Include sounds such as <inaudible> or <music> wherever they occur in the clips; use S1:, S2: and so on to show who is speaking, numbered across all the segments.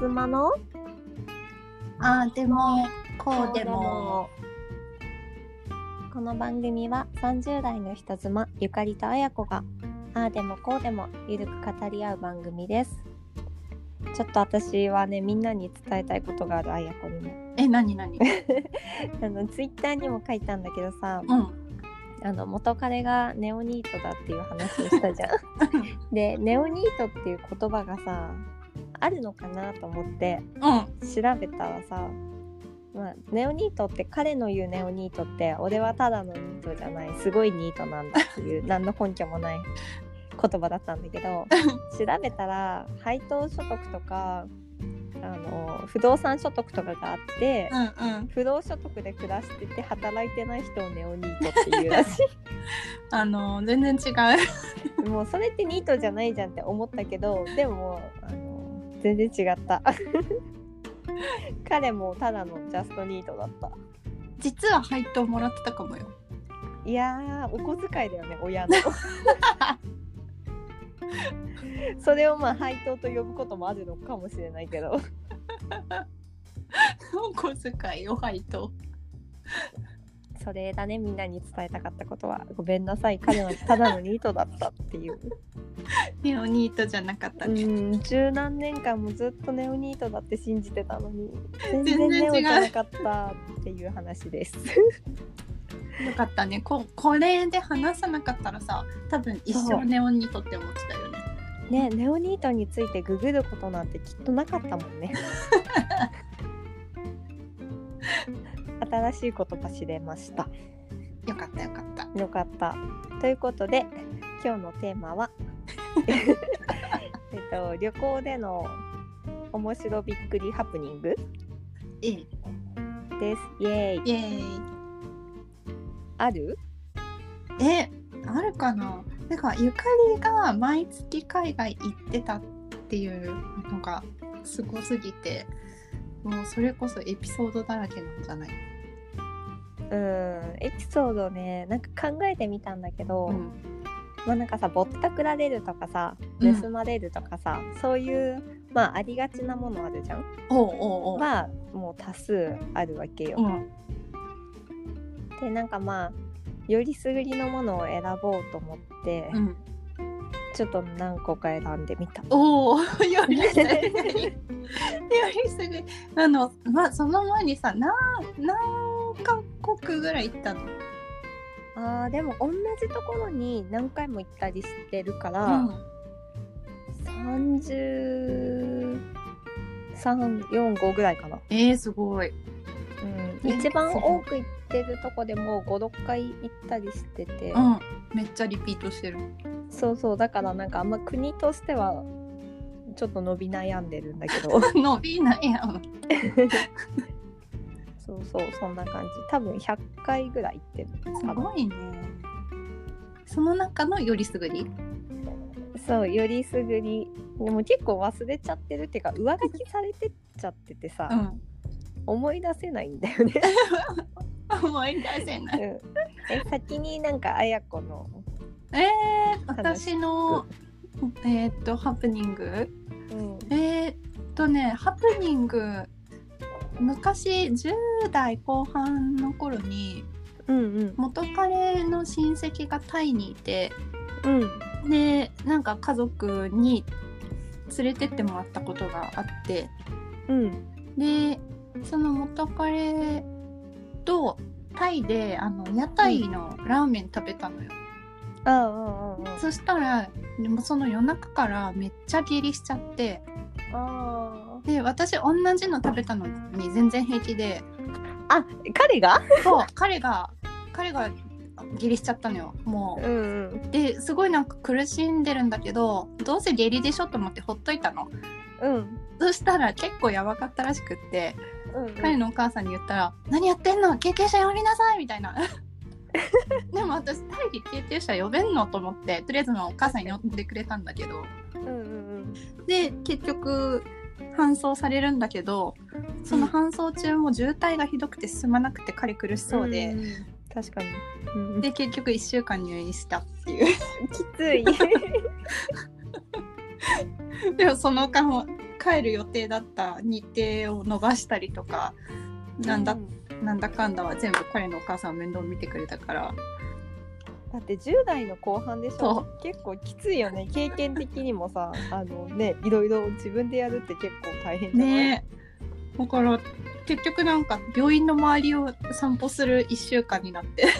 S1: 妻の？
S2: あーでもこうでも。
S1: この番組は30代の人妻ゆかりとあやこがああでもこうでもゆるく語り合う番組です。ちょっと私はねみんなに伝えたいことがあるあやこにも。
S2: え何何？<laughs>
S1: あのツイッターにも書いたんだけどさ、
S2: うん。
S1: あの元彼がネオニートだっていう話をしたじゃん。<laughs> でネオニートっていう言葉がさあるのかなと思って
S2: うん。
S1: 調べたらさ、まあ、ネオニートって彼の言うネオニートって俺はただのニートじゃないすごいニートなんだっていう <laughs> 何の根拠もない言葉だったんだけど <laughs> 調べたら配当所得とかあの不動産所得とかがあって、
S2: うんうん。
S1: 不労所得で暮らしてて働いてない人をネオニートっていう。ら <laughs> し
S2: あの全然違う。
S1: いもうそれってニートじゃないじゃんって思ったけどでもあの全然違った。<laughs> 彼もただのジャストニートだった。
S2: 実は配当もらってたかもよ。
S1: いやーお小遣いだよね親の。<laughs> それをまあ配当と呼ぶこともあるのかもしれないけど。<laughs>
S2: お小遣いを配当。
S1: それだねみんなに伝えたかったことは。ごめんなさい。彼はただのニートだったっていう <laughs>
S2: ネオニートじゃなかった
S1: う
S2: ね、
S1: ん十何年間もずっとネオニートだって信じてたのに全
S2: 然
S1: 然ネオじゃなかったっていう話です。<laughs>
S2: よかったね。ここれで話さなかったらさ多分一生ネオニートって思ってたよね。
S1: ねネオニートについてググることなんてきっとなかったもんね。<laughs> 新しい言葉知れました。
S2: よかったよかった。
S1: よかった。ということで今日のテーマは <laughs> えっと旅行での面白びっくりハプニング？
S2: ええ。
S1: です。イエーイ。
S2: イエーイ。
S1: ある？
S2: えあるかな？なんかゆかりが毎月海外行ってたっていうのがすごすぎてもうそれこそエピソードだらけなんじゃない？
S1: うんエピソードねなんか考えてみたんだけど、
S2: うん
S1: まあなんかさぼったくられるとかさ
S2: うん。
S1: 盗まれるとかさ、そういうまあありがちなものあるじゃん？
S2: おうおうおう、
S1: まあもう多数あるわけよ、
S2: うん。
S1: でなんかまあよりすぐりのものを選ぼうと思って、
S2: うん、
S1: ちょっと何個か選んでみた。
S2: おお <laughs> よりすぐり。<laughs> よりすぐり。あのまあその前にさ何何カ国ぐらい行ったの？
S1: あーでも同じところに何回も行ったりしてるから、334ぐらいかな、
S2: えー、すごい。
S1: うん、一番多く行ってるとこでも56回行ったりしてて、
S2: うん。めっちゃリピートしてる。
S1: そうそう。だからなんかあんま国としてはちょっと伸び悩んでるんだけど。<laughs>
S2: 伸びないやん
S1: そうそうそんな感じ。多分100回ぐらい行ってる
S2: すごいね。その中のよりすぐり？
S1: そうよりすぐり。でも結構忘れちゃってるっていうか上書きされてっちゃっててさ、
S2: うん。
S1: 思い出せないんだよね、<laughs>
S2: 思い出せない。
S1: うん、え先になんかあやこの
S2: えー、私のえー、っとハプニング？
S1: うん。
S2: えー、っとねハプニング昔10代後半の頃に
S1: うんうん。
S2: 元彼の親戚がタイにいて
S1: うん。
S2: でなんか家族に連れてってもらったことがあって
S1: うん。
S2: でその元彼とタイであの屋台のラーメン食べたのよ、
S1: あああああ
S2: そしたらでもその夜中からめっちゃ下痢しちゃって
S1: あ
S2: で私同じの食べたのに全然平気で。
S1: あ彼が？
S2: そう彼が彼が下痢しちゃったのよ。も
S1: う。んうん。
S2: うですごいなんか苦しんでるんだけどどうせ下痢でしょと思ってほっといたの。
S1: うん。
S2: そしたら結構やばかったらしくって
S1: うん
S2: 彼のお母さんに言ったら「何やってんの？救急車呼びなさい!」みたいな。<laughs> でも私タイで救急車呼べんの？と思ってとりあえずのお母さんに呼んでくれたんだけど。
S1: うんうん。
S2: で結局搬送されるんだけどその搬送中も渋滞がひどくて進まなくて彼苦しそうで、
S1: ん。確かに、うん、
S2: で結局1週間入院したっていう。<laughs>
S1: きつい。<laughs>
S2: でもその間も帰る予定だった日程を伸ばしたりとかなんだ、
S1: う
S2: なんだかんだは全部彼のお母さん面倒見てくれたから
S1: だって10代の後半でし
S2: そ
S1: ょ結構きついよね。<laughs> 経験的にもさあのねいろいろ自分でやるって結構大変じゃない、
S2: ね。だから結局なんか病院の周りを散歩する1週間になって。<laughs>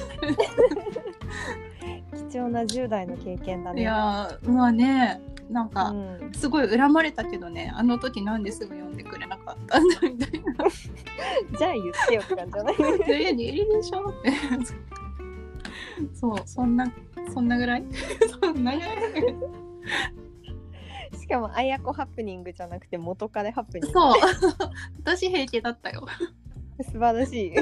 S1: 貴重な10代の経験だね。
S2: いやーまあねなんか、
S1: うん、
S2: すごい恨まれたけどねあの時なんですぐ呼んでくれなかったんだみたいな。<laughs>
S1: じゃあ言ってよって感じじゃない「
S2: えにいるでしょ?」ってそうそんなそんなぐらい？そんなぐらい？<laughs> <laughs>
S1: しかもあやこハプニングじゃなくて元彼ハプニング。
S2: そう。<laughs> 私平気だったよ。
S1: 素晴らしい。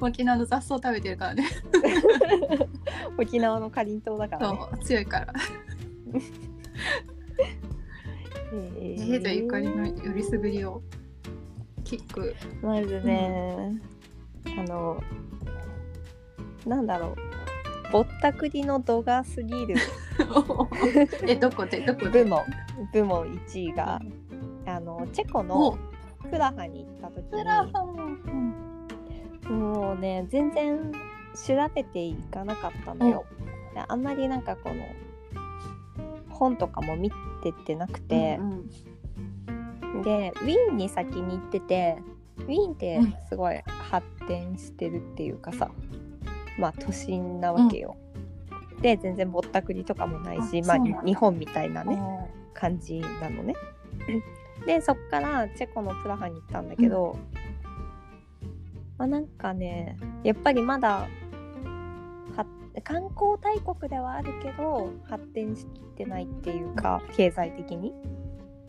S2: 沖縄の雑草食べてるからね。
S1: 沖縄のかりんとうだからね。
S2: 強いから。
S1: え。
S2: 平田ゆかりのよりすぐりをキック。
S1: まずね、あのなんだろう。ぼったくりの度が過ぎる。<laughs>
S2: えどこで？どこで？
S1: 部門部門1位があのチェコ
S2: お。
S1: のプラハに行った時
S2: プラハ
S1: にもうね全然調べていかなかったのよ。であんまりなんかこの本とかも見てってなくて、
S2: うん
S1: でウィーンに先に行っててウィーンって
S2: うん
S1: すごい発展してるっていうかさ、まあ都心なわけよ。で全然ぼったくりとかもないしまあ日本みたいな
S2: うん。
S1: ね感じなのね。でそっからチェコのプラハに行ったんだけど、まあなんかねやっぱりまだは観光大国ではあるけど発展しきってないっていうか経済的に。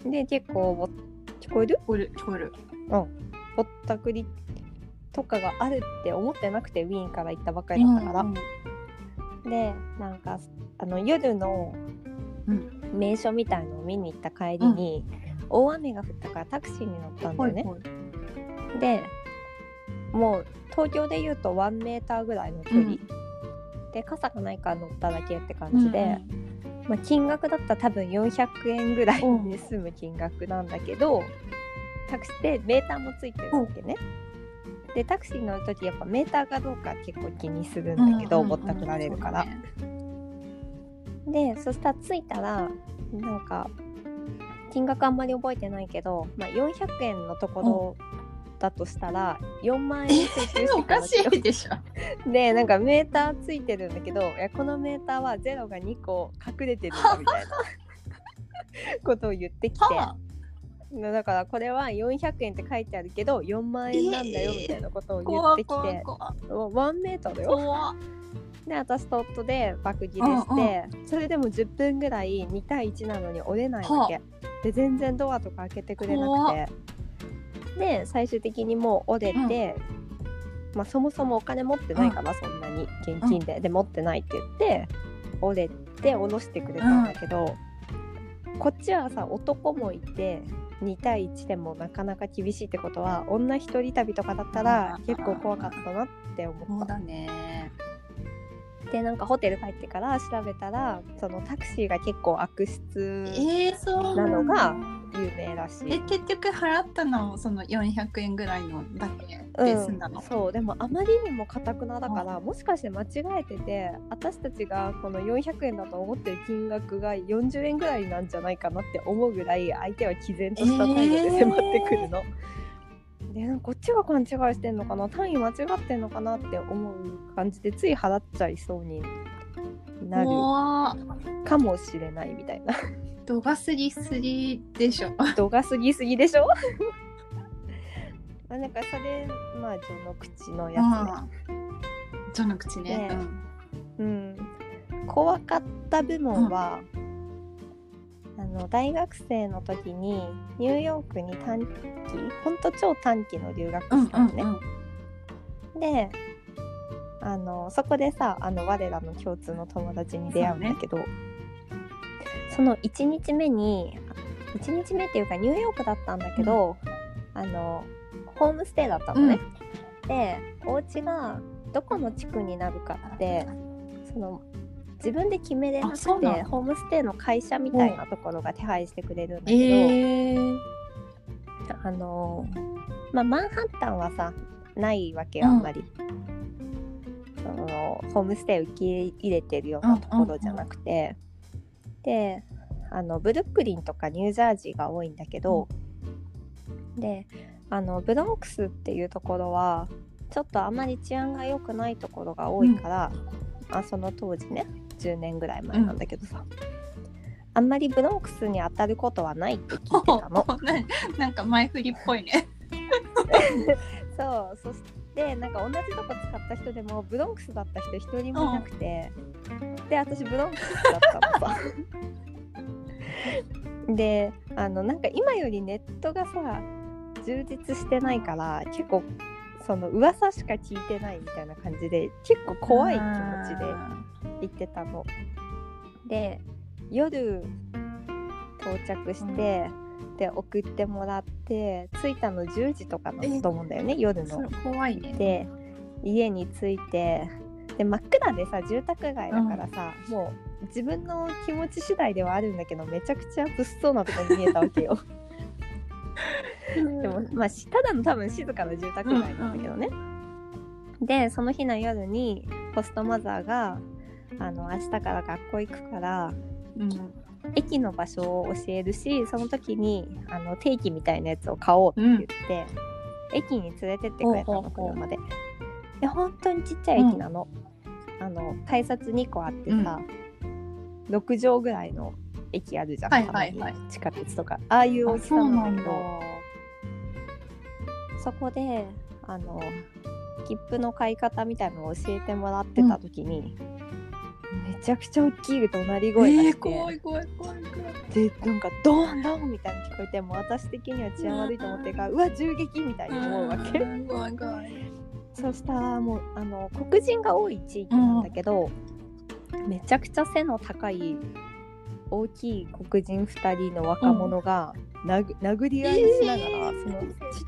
S1: で結構ぼ聞こえる？
S2: 聞こえる聞こえる。
S1: ぼったくりとかがあるって思ってなくてウィーンから行ったばっかりだったから。
S2: うん
S1: でなんかあの夜の
S2: うん。
S1: 名所みたいのを見に行った帰りに、大雨が降ったからタクシーに乗ったんだよね。でもう東京でいうと1メーターぐらいの距離、
S2: うん。
S1: で傘がないから乗っただけって感じで、まあ、金額だったら多分400円ぐらいで済む金額なんだけど、タクシーでメーターもついてるわけね。でタクシー乗る時やっぱメーターかどうか結構気にするんだけど、ぼったくられるから。でそしたら着いたらなんか金額あんまり覚えてないけど、まあ、400円のところだとしたら4万円請求して
S2: おかしいでしょ。<laughs>
S1: でなんかメーターついてるんだけどいやこのメーターはゼロが2個隠れてるみたいな。ことを言ってきて。
S2: は
S1: だからこれは400円って書いてあるけど4万円なんだよみたいなことを言ってきて、
S2: 怖い
S1: おワンメーターだよで私と夫で爆切れして、それでも10分ぐらい2対1なのに折れないわけ、で全然ドアとか開けてくれなくて。で最終的にもう折れて、まあそもそもお金持ってないから、そんなに現金で、で持ってないって言って折れて下ろしてくれたんだけど、こっちはさ男もいて2対1でもなかなか厳しいってことは女一人旅とかだったら結構怖かったなって思った。
S2: そうだね。
S1: でなんかホテル帰ってから調べたらそのタクシーが結構悪質なのが有名らしい。
S2: え結局払ったのもその400円ぐらいのだけで済んだの、
S1: そうでもあまりにもかたくなだからもしかして間違えてて私たちがこの400円だと思ってる金額が40円ぐらいなんじゃないかなって思うぐらい相手は毅然とした態度で迫ってくるの。でなんかこっちが勘違いしてんのかな単位間違ってんのかなって思う感じでつい払っちゃいそうになるかもしれないみたいな。
S2: 度が過ぎすぎでしょ。<laughs>
S1: 度が過ぎすぎでしょ？<laughs> まあなんかそれまあ序の口のやつね。
S2: 序の口ね。
S1: ね
S2: うん
S1: うん、怖かった部門は、あの大学生の時にニューヨークに短期ほんと超短期の留学
S2: うん
S1: したのね。
S2: うん
S1: であのそこでさあの我らの共通の友達に出会うんだけどそ,、の1日目に1日目っていうかニューヨークだったんだけど、あのホームステイだったのね。でお家がどこの地区になるかってその自分で決めれなくてホームステイの会社みたいなところが手配してくれるんだけど、
S2: えー、
S1: あのまあマンハッタンはさないわけよあんまり、そのホームステイ受け入れてるようなところじゃなくて、であのブルックリンとかニュージャージーが多いんだけど、であのブロンクスっていうところはちょっとあまり治安が良くないところが多いから、あその当時ね10年ぐらい前なんだけどさ、あんまりブロンクスに当たることはないって聞いてたの。<laughs>
S2: ななんか前振りっぽいね。<laughs>
S1: そう。そしてなんか同じとこ使った人でもブロンクスだった人一人もいなくて、で私ブロンクスだったのさ。<laughs> であのなんか今よりネットがさ充実してないから結構その噂しか聞いてないみたいな感じで結構怖い気持ちで行ってたの。で夜到着して、で送ってもらって着いたの10時とかだと思うんだよね夜の。
S2: 怖いね。
S1: で家に着いてで真っ暗でさ住宅街だからさ、もう自分の気持ち次第ではあるんだけどめちゃくちゃ物騒なとこに見えたわけよ。でもまあし <laughs> ただの多分静かな住宅街なんだけどね。でその日の夜にホストマザーがあの明日から学校行くから
S2: うん、
S1: 駅の場所を教えるしその時にあの定期みたいなやつを買おうって言って、駅に連れてってくれたの車で。で本当にちっちゃい駅なの。あの改札2個あってさ、6畳ぐらいの駅あるじゃん、
S2: はいはいはい
S1: 地下鉄とかああいう大
S2: あ
S1: きさ
S2: なんだ
S1: けど。そこであの切符の買い方みたいなのを教えてもらってた時に、めちゃくちゃ大きい怒鳴り声が
S2: えー、
S1: して、
S2: 怖い怖い怖い怖い。
S1: でなんかドーンドーンみたいに聞こえてもう私的には治安悪いと思ってるから、うわ銃撃みたいに思うわけ、
S2: うん怖い怖い。
S1: そしたらもうあの黒人が多い地域なんだけど、めちゃくちゃ背の高い大きい黒人2人の若者が殴,、殴り合いしながら、そのち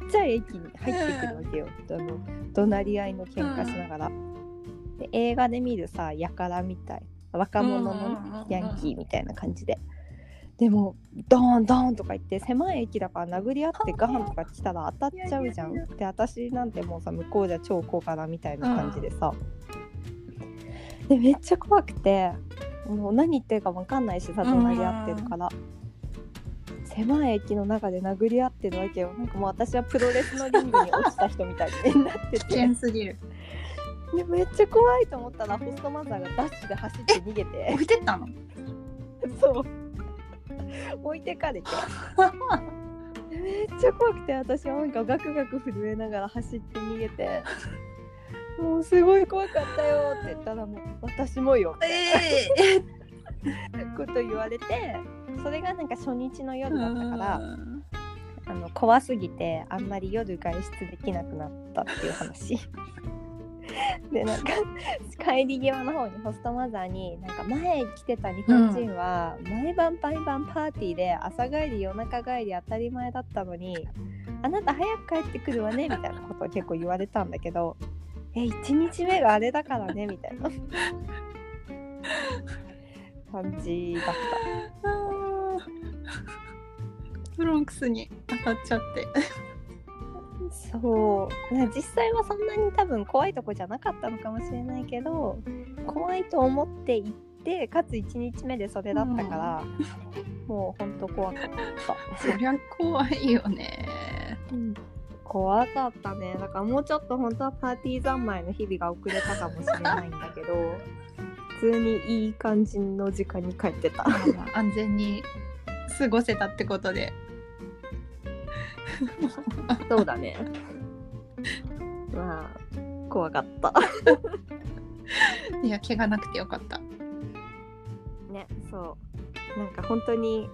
S1: っちゃい駅に入ってくるわけよ、あの怒鳴り合いの喧嘩しながら。で映画で見るさやからみたい若者のヤンキーみたいな感じで。でもドーンドーンとか言って狭い駅だから殴り合ってガンとか来たら当たっちゃうじゃん。で私なんてもうさ向こうじゃ超小柄みたいな感じでさ。でめっちゃ怖くてもう何言ってるか分かんないしさ怒鳴り合ってるから。狭い駅の中で殴り合ってるわけよ。なんかもう私はプロレスのリングに落ちた人みたいになって
S2: 危
S1: て。
S2: 険すぎる。
S1: でめっちゃ怖いと思ったらホストマザーがダッシュで走って逃げて
S2: 置いてったの？
S1: そう置いてかれて <laughs> めっちゃ怖くて私はなんかガクガク震えながら走って逃げてもうすごい怖かったよって言ったらもう私もよって。
S2: え
S1: こ <laughs> と言われてそれがなんか初日の夜だったから
S2: うん。
S1: あの怖すぎてあんまり夜外出できなくなったっていう話。<laughs> でなんか帰り際の方にホストマザーになんか前来てた日本人は毎晩毎晩パーティーで朝帰り夜中帰り当たり前だったのにあなた早く帰ってくるわねみたいなことを結構言われたんだけどえ1日目があれだからねみたいな感じだった。
S2: ブロンクスに当たっちゃって。
S1: そうね実際はそんなに多分怖いとこじゃなかったのかもしれないけど怖いと思って行ってかつ1日目でそれだったから、もうほんと怖かった、
S2: そりゃ怖いよね。
S1: 怖かったね。だからもうちょっと本当はパーティー三昧の日々が遅れたかもしれないんだけど <laughs> 普通にいい感じの時間に帰ってた。
S2: 安全に過ごせたってことで。
S1: そうだね。まあ怖かった。
S2: いや、怪我なくてよかった。
S1: ねそう。なんか本当に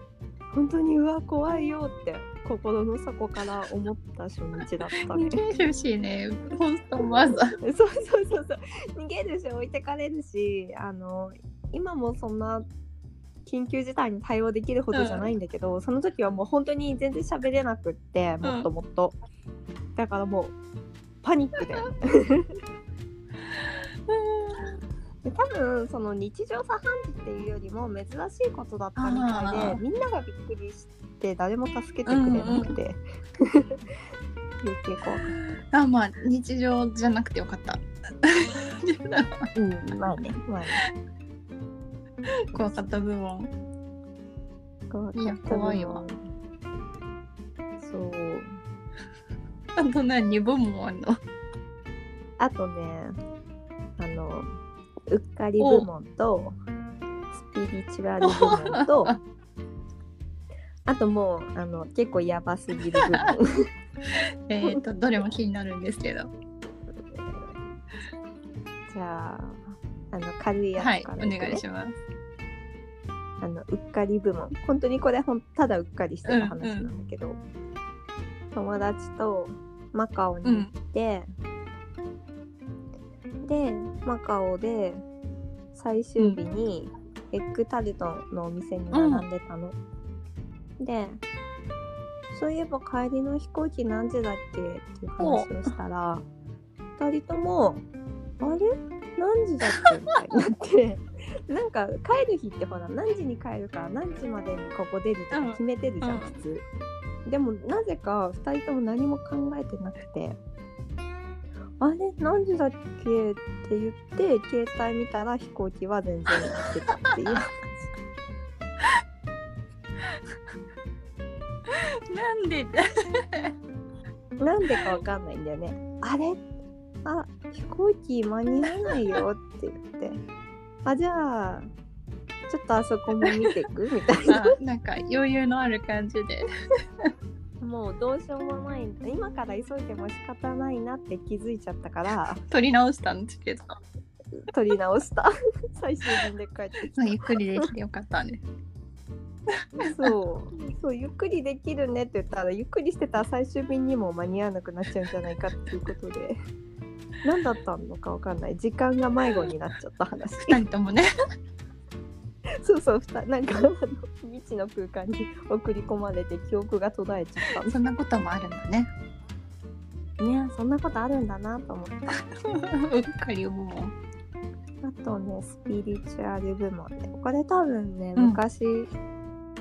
S1: 本当にうわ怖いよって心の底から思った初日だったね。
S2: 逃げるしね、ホストマザー。<laughs>
S1: そうそうそうそう。逃げるし置いてかれるしあの今もそんな緊急事態に対応できるほどじゃないんだけど、その時はもう本当に全然喋れなくってもっともっと、だからもうパニックで <laughs> で多分その日常茶飯事っていうよりも珍しいことだったみたい
S2: あ
S1: で
S2: ー。
S1: みんながびっくりして誰も助けてくれなくて、余計怖かっ
S2: あまあ日常じゃなくてよかった。
S1: たうんまあねまあね。
S2: 怖かった部分。
S1: 怖
S2: いや怖いわ。
S1: そう。
S2: あと何？部門あんの？
S1: あとねあのうっかり部門とスピリチュアル部門と <laughs> あともうあの結構やばすぎる部門 <laughs>
S2: えっとどれも気になるんですけど。
S1: じゃああの軽いやつ
S2: はいお
S1: からいくね、
S2: 願いします。
S1: あのうっかり部門本当にこれほんただうっかりしてた話なんだけど、友達とマカオに行って、でマカオで最終日にエッグタルトのお店に並んでたの、でそういえば帰りの飛行機何時だっけっていう話をしたら2人とも「あれ？何時だっけ?」みたいになって。<laughs> なんか帰る日ってほら何時に帰るから何時までにここ出るとか決めてるじゃん、
S2: うん
S1: 普通。でもなぜか2人とも何も考えてなくて「あれ何時だっけ?」って言って携帯見たら飛行機は全然行ってたっていう <laughs>
S2: なんで？<laughs>
S1: なんでかわかんないんだよね。あれ？あ、飛行機間に合わないよって言って。あ、じゃあ、ちょっとあそこも見てく？みたいな。<laughs>
S2: あなんか余裕のある感じで。
S1: もうどうしようもない。今から急いでも仕方ないなって気づいちゃったから、
S2: 撮り直したんですけど。
S1: 撮り直した。<laughs> 最終便で帰ってき
S2: まあゆっくりできてよかったね。
S1: た。そう。そう、ゆっくりできるねって言ったら、ゆっくりしてたら最終便にも間に合わなくなっちゃうんじゃないかっていうことで。何だったのかわかんない。時間が迷子になっちゃった話。
S2: 二人ともね。<laughs>
S1: そうそう、ふたなんか <laughs> あの未知の空間に送り込まれて記憶が途絶えちゃった
S2: そんなこともあるんだね。
S1: のねそんなことあるんだなと思った
S2: うっかり思う。
S1: あとねスピリチュアル部門でこれ多分ね
S2: うん
S1: 昔、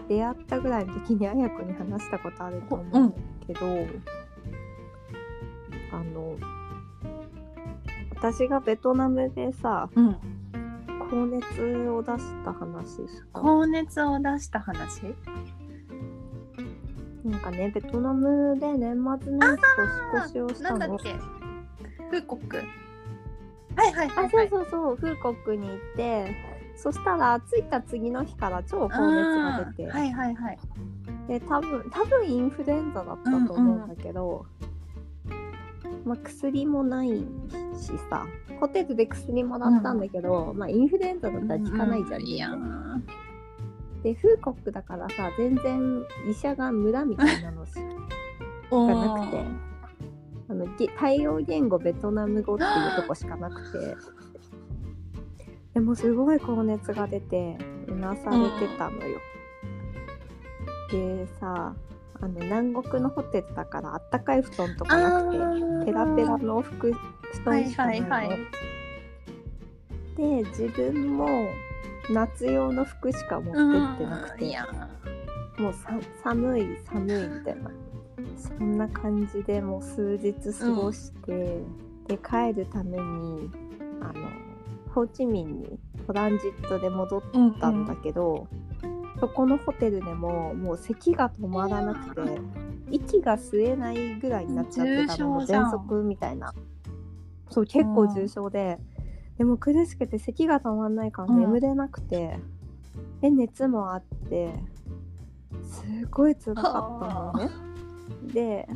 S1: 出会ったぐらいの時にあや子に話したことあると思うけど、あの私がベトナムでさ
S2: うん。
S1: 高熱を出した話
S2: 高熱を出した話？
S1: なんかねベトナムで年末年始年越しをしたの
S2: なんだっけ？風国。はいはいは
S1: あ、そう
S2: いはい。
S1: そうそう、フーコックに行って、そしたら着いた次の日から超高熱が出て、
S2: はいはいはい。
S1: で多分多分インフルエンザだったと思うんだけど、まあ薬もないしさ、ホテルで薬もらったんだけど、まあインフルエンザだったら効かないじゃん。
S2: いやー
S1: で、フーコックだからさ、全然医者が村みたいなのし
S2: お
S1: がなくて、あのげ対応言語ベトナム語っていうとこしかなくて。でもすごい高熱が出てうなされてたのよ、でさあの南国のホテルだからあったかい布団とかなくてペラペラの服布
S2: はい
S1: 団しかなの、
S2: はいいはい。
S1: で自分も夏用の服しか持ってってなくて、もうさ寒い寒いみたいな。そんな感じでもう数日過ごして、で帰るためにあのホーチミンにトランジットで戻っ
S2: うん
S1: たんだけど、そこのホテルでももう咳が止まらなくて息が吸えないぐらいになっちゃってたのも喘息みたいな。そう結構重症で、でも苦しくて咳が止まんないから
S2: うん。
S1: 眠れなくて、で熱もあってすごい辛かったのね。で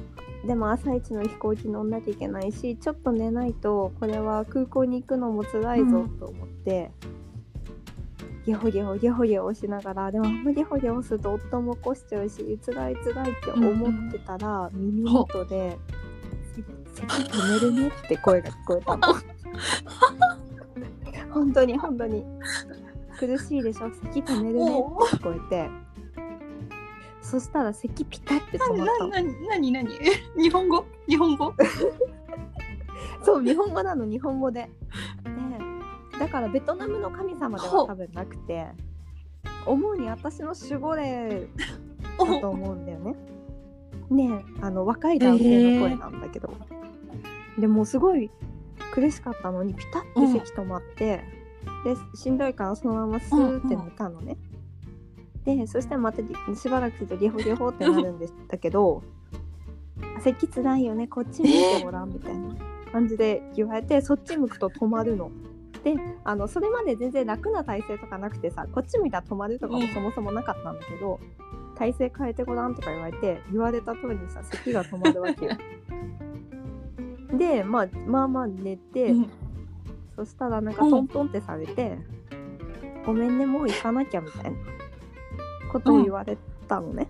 S1: でも朝一の飛行機乗んなきゃいけないしちょっと寝ないとこれは空港に行くのも辛いぞと思って、ゲホゲホゲホゲホしながらでもあんまゲホゲホすると夫も起こしちゃうし辛い辛いって思ってたら、耳元で「せ咳止めるね」って声が聞こえたの。<laughs> 本当に本当に。苦しいでしょ？咳止めるねって聞こえて。そしたら咳ピタって止まった。の
S2: なななになに？日本語？日本語？<laughs>
S1: そう日本語なの日本語で。でだからベトナムの神様では多分なくて思うに私の守護霊だと思うんだよね。ねえあの若い男性の声なんだけど、でもすごい苦しかったのにピタッて席止まって、でしんどいからそのままスーって寝たのね。でそしたらまたしばらくするとリホリホってなるんでしたけど「席つらいよねこっち向いてごらん」みたいな感じで言われてそっち向くと止まるの。であのそれまで全然楽な体勢とかなくてさこっち向いたら止まるとかも
S2: うん
S1: そもそもなかったんだけど、体勢変えてごらんとか言われて言われた通りにさ咳が止まるわけよ。<laughs> で、まあ、まあまあ寝て、
S2: うん
S1: そしたらなんかトントンってされて「ごめんねもう行かなきゃ」みたいなことを言われたのね。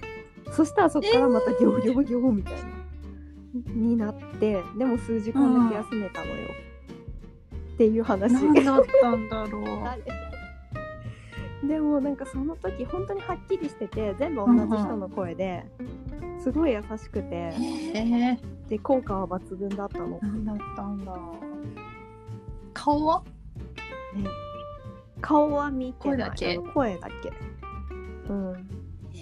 S1: そしたらそっからまたギョギョギョみたいな、になってでも数時間だけ休めたのよ。っていう話。
S2: 何だったんだろう。<laughs>
S1: でもなんかその時本当にはっきりしてて全部同じ人の声ですごい優しくて
S2: へえ
S1: で効果は抜群だったの。
S2: 何だったんだ。顔は？
S1: 顔は見てない
S2: 声だけ？
S1: あの声だけ。うん。
S2: え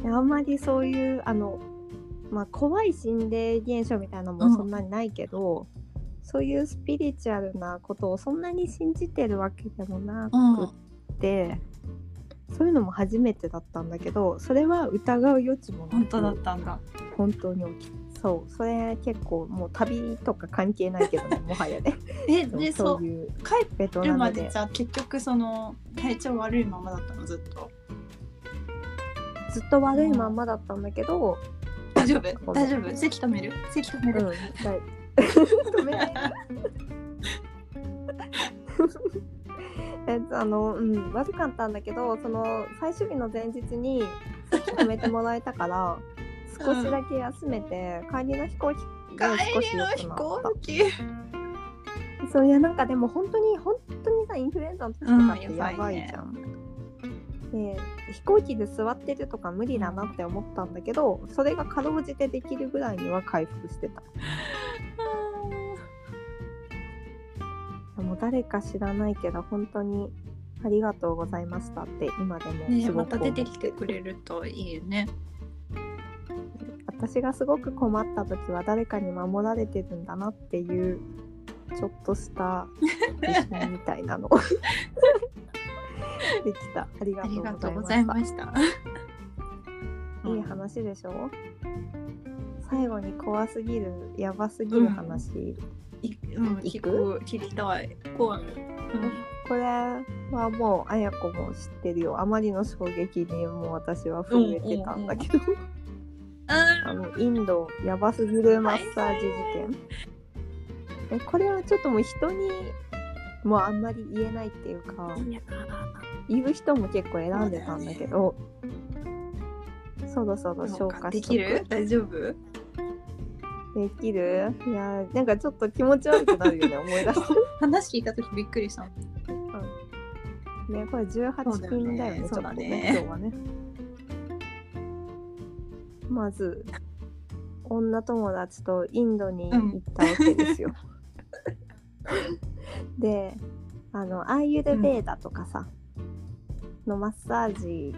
S2: え
S1: であんまりそういうあの、まあ、怖い心霊現象みたいなのもそんなにないけど、そういうスピリチュアルなことをそんなに信じてるわけでもなくって、そういうのも初めてだったんだけどそれは疑う余地もなく
S2: 本当だったんだ。
S1: 本当に起きそうそれ結構もう旅とか関係ないけどね <laughs> もはやね。
S2: えで
S1: そ
S2: そうう
S1: いう
S2: 帰
S1: ベトナムで。
S2: るまでじゃあ結局その体調悪いままだったの？ずっと。
S1: ずっと悪いまんまだったんだけど、
S2: 大丈夫？大丈夫？席止める？席止め
S1: うん、
S2: る。
S1: だい止めないえっとあのうん悪かったんだけどその最終日の前日に席止めてもらえたから少しだけ休めて、帰りの飛行機が少し
S2: 帰りの飛
S1: 良くなった
S2: 行機。
S1: そういやなんかでも本当に本当にさインフルエンザの時とかって
S2: うん
S1: やばいじゃん。で飛行機で座ってるとか無理だなって思ったんだけど、それがかろうじてできるぐらいには回復してた。誰か知らないけど本当にありがとうございましたって今でも
S2: ねまた出てきてくれるといいよね。
S1: 私がすごく困った時は誰かに守られてるんだなっていうちょっとした <laughs> 自信みたいなの。<laughs> できた。ありがとう
S2: ござい
S1: まし
S2: た。
S1: た。いい話でしょ？最後に怖すぎるやばすぎる話、
S2: いうん、聞く？聞きたい。怖い。
S1: これはもうあやこも知ってるよ。あまりの衝撃にもう私は震えてたんだけど、<laughs> あのインドやばすぎるマッサージ事件。えこれはちょっともう人にもうあんまり言えないっていうか言う人も結構選んでたんだけど。そろそろ消化
S2: で
S1: しとく。
S2: きる？大丈夫？
S1: できる？いやなんかちょっと気持ち悪くなるよね <laughs> 思い出して
S2: 話聞いた時びっくりした。
S1: ねこれ18金だよねちょっと
S2: そうだよね。
S1: ね今日はね。まず女友達とインドに行ったわけですよ、<laughs> であのアーユルベーダとかさ、のマッサージ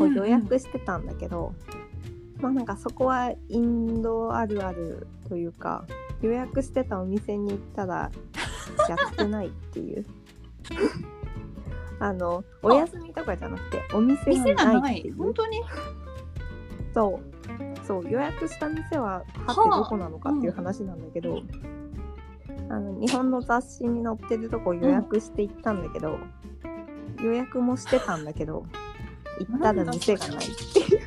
S1: を予約してたんだけど、まあなんかそこはインドあるあるというか予約してたお店に行ったらやってないっていう。<laughs> あのお休みとかじゃなくてお店
S2: 店がな
S1: いってい。
S2: い。う本当に？
S1: そう。そう予約した店ははってどこなのかっていう話なんだけど、あ。の日本の雑誌に載ってるとこ予約して行ったんだけど、予約もしてたんだけど行ったら店がないっていう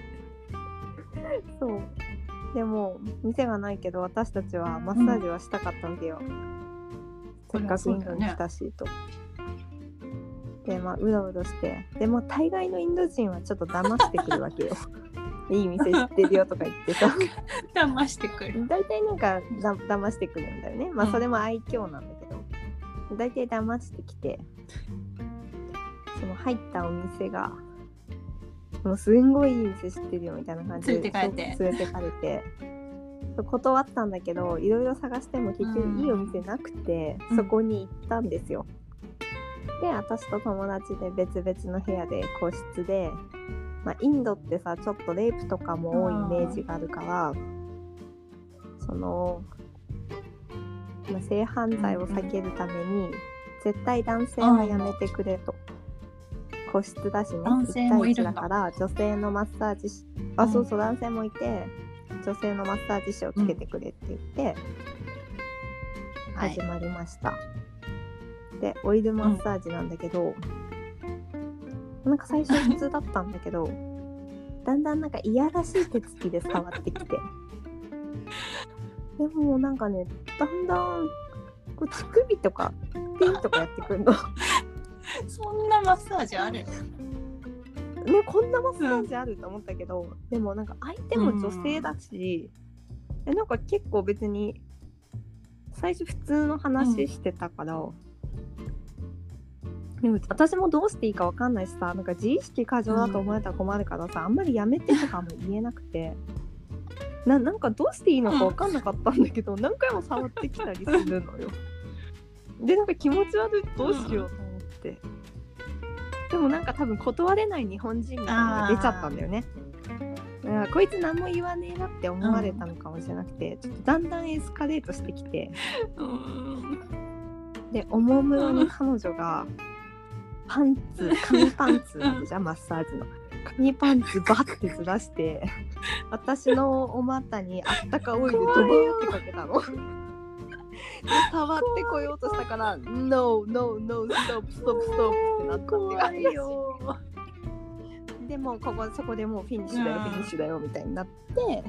S1: そう。でも店がないけど私たちはマッサージはしたかったわけよ、せっかくインドに来たしと。でまあうろうろして。でも大概のインド人はちょっと騙してくるわけよ。<laughs> いい店知ってるよとか言ってさ <laughs>
S2: 騙してくる。
S1: 大体なんかだ騙してくるんだよね。まあ
S2: うん。
S1: それも愛嬌なんだけど、大体騙してきて。その入ったお店がもうすんごいいい店知ってるよみたいな感じで
S2: 連れて帰って
S1: 連れてかれて断ったんだけどいろいろ探しても結局いいお店なくて、
S2: うん
S1: そこに行ったんですよ。で私と友達で別々の部屋で個室で、まあ、インドってさちょっとレイプとかも多いイメージがあるからその、まあ、性犯罪を避けるために絶対男性はやめてくれと。個室だしね
S2: 男性もいるんだ。
S1: から女性のマッサージ師あそうそう男性もいて女性のマッサージ師をつけてくれって言って
S2: はい。
S1: 始まりました、でオイルマッサージなんだけど、なんか最初普通だったんだけど <laughs> だんだんなんかいやらしい手つきで触ってきて。でもなんかねだんだんこう乳首とかピンとかやってくるの
S2: そんなマッサージある？
S1: ねこんなマッサージあると思ったけど、でもなんか相手も女性だし、えなんか結構別に最初普通の話してたから、でも私もどうしていいかわかんないしさなんか自意識過剰だと思われたら困るからさ、あんまりやめてとかも言えなくてななんかどうしていいのかわかんなかったんだけど、何回も触ってきたりするのよ。でなんか気持ち悪いどうしようと思って。でもなんか多分断れない日本人みたいなのが出ちゃったんだよね。だからこいつ何も言わねえなって思われたのかもしれなくて、ちょっとだんだんエスカレートしてきて。でおもむろに彼女がパンツ紙パンツあるじゃん。マッサージの。紙パンツバッてずらして私のお股にあったかオイルドバーってかけたの。で触ってこようとしたから「No, no, no, stop, stop, stop」ってなったっていう
S2: 怖いよ。
S1: でもうここそこでもうフィニッシュだよ、
S2: うん。
S1: フィニッシュだよみたいになって。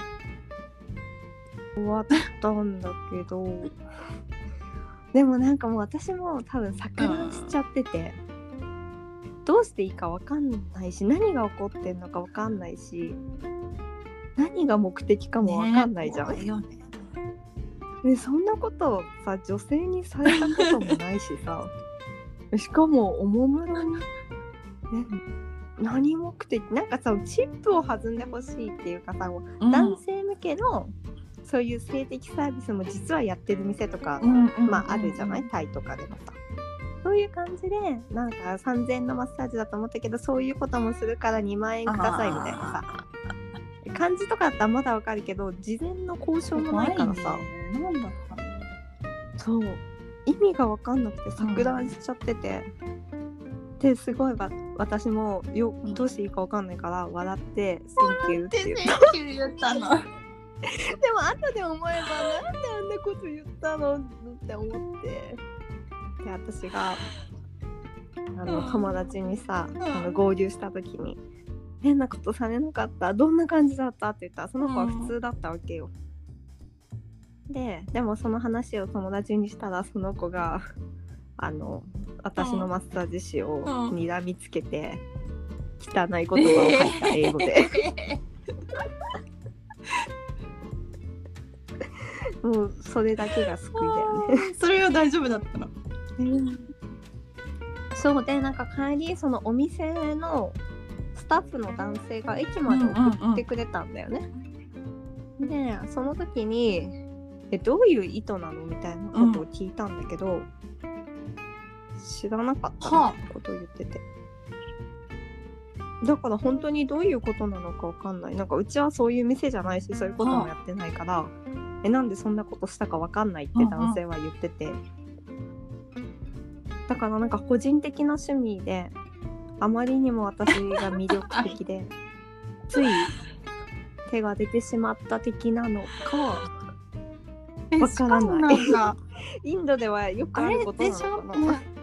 S1: 終わったんだけど。でもなんかもう私も多分錯乱しちゃってて、どうしていいかわかんないし何が起こってんのかわかんないし何が目的かもわかんないじゃん。
S2: ね
S1: でそんなことをさ女性にされたこともないしさ。<laughs> しかもおもむろに、ね、何目的なんかさチップを弾んでほしいっていうかさ、男性向けのそういう性的サービスも実はやってる店とか、
S2: うんうん
S1: まああるじゃない、タイとかでもさ。そういう感じでなんか3000円のマッサージだと思ったけどそういうこともするから2万円くださいみたいなさ感じとかだったらまだわかるけど事前の交渉もないからさ、
S2: ね。なんだったの？
S1: そう。意味が分かんなくて錯乱しちゃってて、ですごいわ私もよ
S2: うん
S1: どうしていいか分かんないから笑って「Thank you」って
S2: で
S1: 言った
S2: Thank you 言ったの。<laughs>
S1: でも後で思えばなんであんなこと言ったの？って思って。で私があの、
S2: うん。
S1: 友達にさ、
S2: ん
S1: あの合流した時に「変なことされなかったどんな感じだった?」って言ったらその子は普通だったわけよ。ででもその話を友達にしたらその子があの私のマッサージ師を
S2: うん
S1: 睨みつけて、汚い言葉を書いた英語で。<laughs> もうそれだけが救いだよね。
S2: それは大丈夫だったの？
S1: そうでなんか帰りそのお店のスタッフの男性が駅まで送ってくれたんだよね。でその時にえどういう意図なのみたいなことを聞いたんだけど、知らなかったみたいなことを言ってて。だから本当にどういうことなのかわかんない。なんかうちはそういう店じゃないしそういうこともやってないから、えなんでそんなことしたかわかんないって男性は言ってて、だからなんか個人的な趣味であまりにも私が魅力的で <laughs> つい手が出てしまった的なのか
S2: え
S1: わからない。<laughs> インドではよく
S2: あ
S1: ることな
S2: でしょ？
S1: のか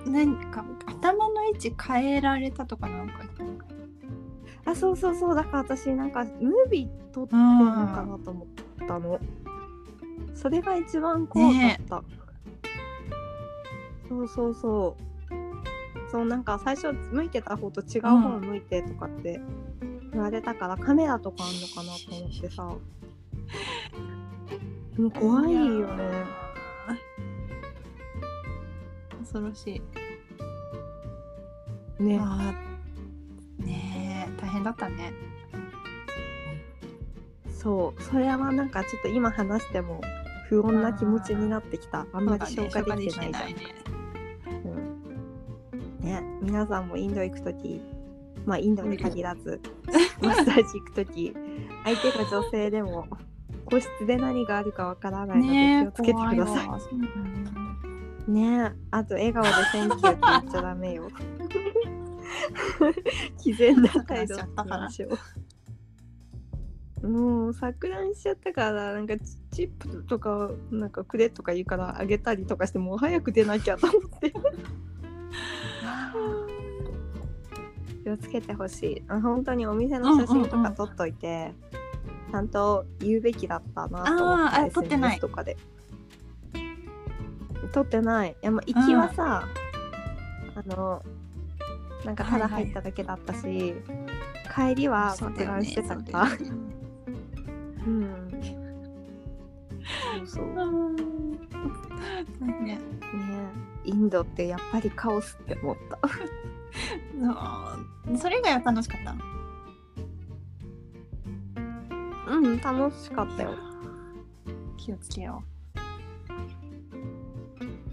S1: な
S2: か頭の位置変えられたとかなんか
S1: あそうそうそう。だから私なんかムービー撮ってるのかなと思ったの、それが一番怖かった、そうそうそうそうなんか最初向いてた方と違う方を向いてとかって言われたから、カメラとかあんのかなと思ってさ。もう怖いよね。
S2: 恐ろしい。
S1: ね。
S2: あーねえ大変だったね。
S1: そう。それはなんかちょっと今話しても不穏な気持ちになってきた。あんまり消化できてないじゃん、皆さんもインド行く時まあインドに限らずマッサージ行く時相手が女性でも個室で何があるかわからないの
S2: ね
S1: で気をつけてください。
S2: ね
S1: ねあと笑顔で「Thank you」って言っちゃダメよ。<laughs> 毅然な態度もう錯乱しちゃったからなんかチチップとかをなんかくれとか言うからあげたりとかしてもう早く出なきゃと思って気をつけてほしい。あ本当にお店の写真とか撮っといて、ちゃんと言うべきだったなと思って
S2: あーあ撮ってない。
S1: SNS とかで。撮ってない。いやまあ行きはさ、あのなんかただ入っただけだったし、帰りは錯乱してたか。ら
S2: そうだよね <laughs>
S1: うん。そうそう。<laughs>
S2: うん。ね。
S1: ね。インドってやっぱりカオスって思った
S2: そう。それ以外は楽しかった？
S1: うん楽しかったよ。
S2: 気をつけよ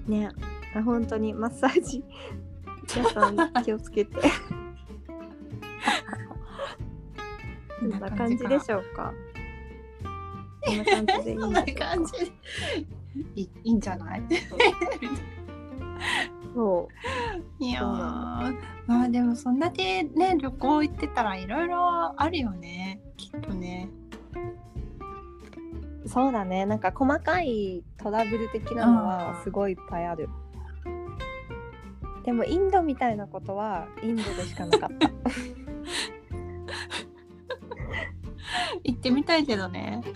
S1: ね。あ本当にマッサージ。皆さん気をつけて。
S2: う
S1: こんな感じでしょうか？こんな感じでいい
S2: こん
S1: で
S2: いい <laughs> いいんじゃない？
S1: そう。
S2: いやまあでもそんだけね旅行行ってたらいろいろあるよね。きっとね。
S1: そうだね。なんか細かいトラブル的なのは
S2: うん。
S1: すごいいっぱいある。でもインドみたいなことはインドでしかなかった。
S2: 行ってみたいけどね。<laughs>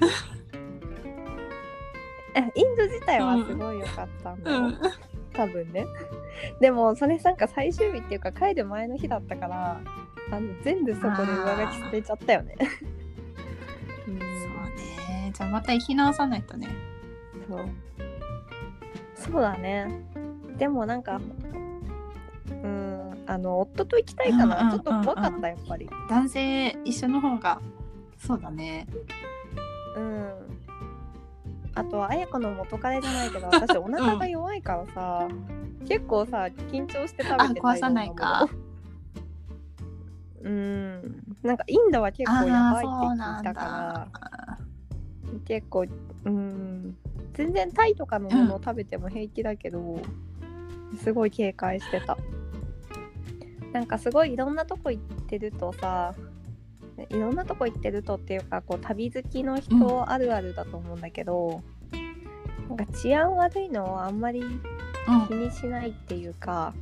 S1: えインド自体はすごい良かったんだよ、
S2: うん
S1: 多分ね。<laughs> でもそれなんか最終日っていうか帰る前の日だったからあの全部そこで上書きされちゃったよね。<laughs> うん。
S2: そうね。じゃあまた行き直さないとね。
S1: そう。そうだね。でもなんかうんあの夫と行きたいかな、
S2: うんうん。
S1: ちょっと怖かったやっぱり。
S2: 男性一緒の方がそうだね。
S1: うんあとは綾子の元彼じゃないけど <laughs> 私お腹が弱いからさ、結構さ緊張して食べて
S2: 壊さないか。<laughs>
S1: うん。なんかインドは結構やばいって聞いたから。結構うん。全然タイとかのものを食べても平気だけど、すごい警戒してた。なんかすごいいろんなとこ行ってるとさいろんなとこ行ってるとっていうかこう旅好きの人あるあるだと思うんだけど、なんか治安悪いのをあんまり気にしないっていうか、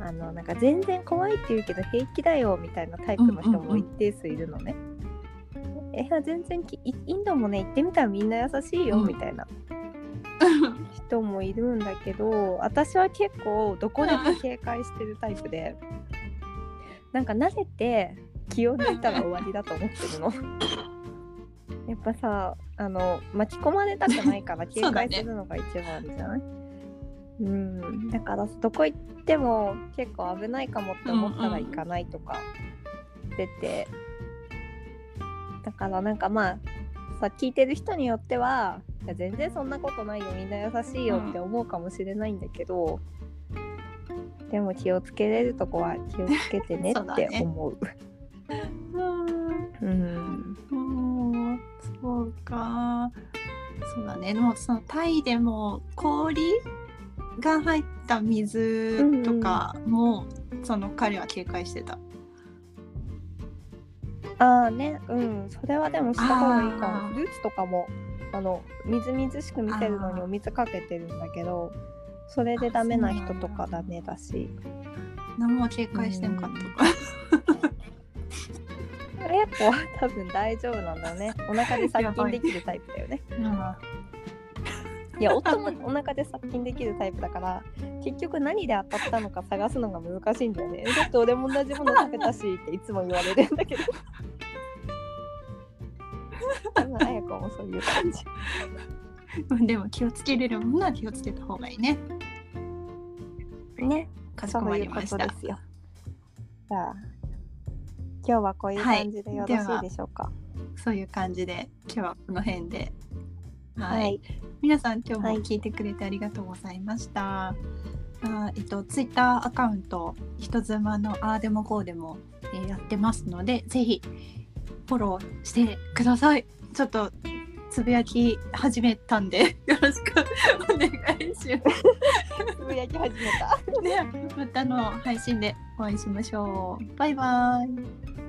S1: あのなんか全然怖いって言うけど平気だよみたいなタイプの人も一定数いるのね。えいや全然きイインドもね行ってみたらみんな優しいよ
S2: うん。
S1: みたいな。人もいるんだけど私は結構どこでも警戒してるタイプで。なんか慣れて気を抜いたら終わりだと思ってるの。<laughs> やっぱさあの巻き込まれたくないから <laughs> 警戒するのが一番じゃない？うん。だからどこ行っても結構危ないかもって思ったら行かないとか出て、だからなんかまあさ聞いてる人によってはいや全然そんなことないよみんな優しいよって思うかもしれないんだけど、でも気をつけれるとこは気をつけてねって思う。
S2: うん。
S1: うん。
S2: そうかそうだねでもそのタイでも氷が入った水とかも、その彼は警戒してた
S1: ああねうん。それはでもした方がいいかフルーツとかもあのみずみずしく見せるのにお水かけてるん。だけどそれでダメな人とかダメだし
S2: 何も警戒してん。かった
S1: 親子は多分大丈夫なんだよね。お腹で殺菌できるタイプだよね。いや夫もお腹で <laughs> 殺菌できるタイプだから結局何で当たったのか探すのが難しいんだよね。だって俺も同じもの食べたしっていつも言われるんだけど。<laughs> 多分綾子もそういう感じ。
S2: うんでも気をつけれるものは気をつけた方がいいね。
S1: ね。
S2: かしこ
S1: そういうこ
S2: まりました
S1: とですよ。じゃあ今日はこういう感じでよろしいでしょうか？
S2: そういう感じで今日はこの辺ではい、
S1: はい。
S2: 皆さん今日も
S1: はい
S2: 聞いてくれてありがとうございました。あえっとツイッターアカウント人妻のあーでもこうでも、えーやってますのでぜひフォローしてください。ちょっとつぶやき始めたんで <laughs> よろしくお願いしま <laughs>
S1: つぶやき始めた。
S2: す。ね、またの配信でお会いしましょう。バイバイ。